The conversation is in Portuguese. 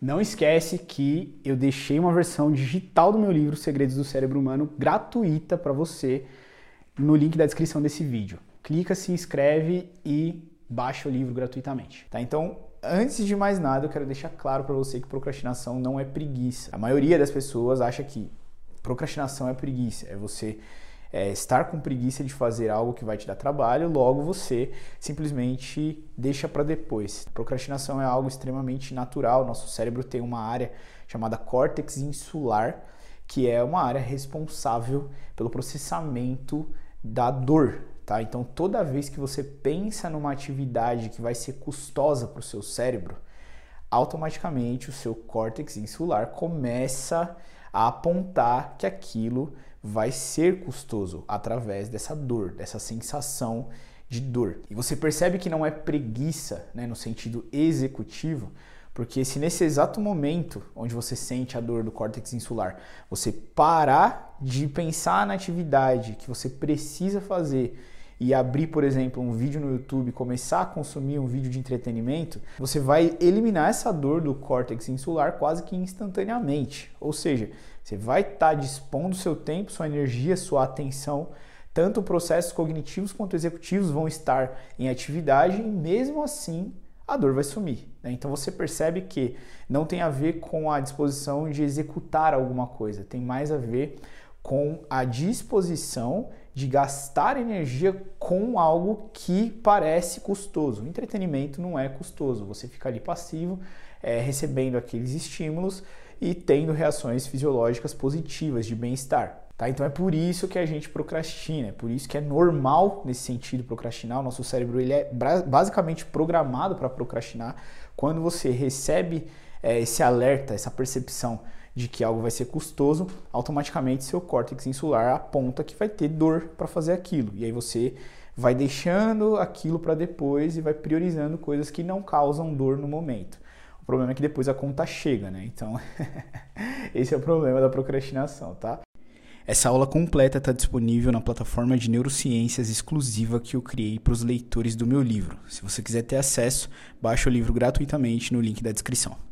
Não esquece que eu deixei uma versão digital do meu livro Segredos do Cérebro Humano gratuita para você no link da descrição desse vídeo. Clica, se inscreve e baixa o livro gratuitamente. Tá? Então, antes de mais nada, eu quero deixar claro para você que procrastinação não é preguiça. A maioria das pessoas acha que procrastinação é preguiça, é você é, estar com preguiça de fazer algo que vai te dar trabalho, logo você simplesmente deixa para depois. Procrastinação é algo extremamente natural. Nosso cérebro tem uma área chamada córtex insular, que é uma área responsável pelo processamento da dor. Tá? Então, toda vez que você pensa numa atividade que vai ser custosa para o seu cérebro, automaticamente o seu córtex insular começa a apontar que aquilo vai ser custoso através dessa dor, dessa sensação de dor. E você percebe que não é preguiça, né, no sentido executivo, porque se nesse exato momento onde você sente a dor do córtex insular, você parar de pensar na atividade que você precisa fazer e abrir, por exemplo, um vídeo no YouTube, começar a consumir um vídeo de entretenimento, você vai eliminar essa dor do córtex insular quase que instantaneamente. Ou seja, você vai estar tá dispondo seu tempo, sua energia, sua atenção, tanto processos cognitivos quanto executivos vão estar em atividade e mesmo assim a dor vai sumir. Né? Então você percebe que não tem a ver com a disposição de executar alguma coisa, tem mais a ver com a disposição de gastar energia com algo que parece custoso. O entretenimento não é custoso, você fica ali passivo, é, recebendo aqueles estímulos e tendo reações fisiológicas positivas de bem-estar. Tá? Então é por isso que a gente procrastina, é por isso que é normal nesse sentido procrastinar. O nosso cérebro ele é basicamente programado para procrastinar. Quando você recebe é, esse alerta, essa percepção de que algo vai ser custoso, automaticamente seu córtex insular aponta que vai ter dor para fazer aquilo. E aí você vai deixando aquilo para depois e vai priorizando coisas que não causam dor no momento. O problema é que depois a conta chega, né? Então, esse é o problema da procrastinação, tá? Essa aula completa está disponível na plataforma de neurociências exclusiva que eu criei para os leitores do meu livro. Se você quiser ter acesso, baixe o livro gratuitamente no link da descrição.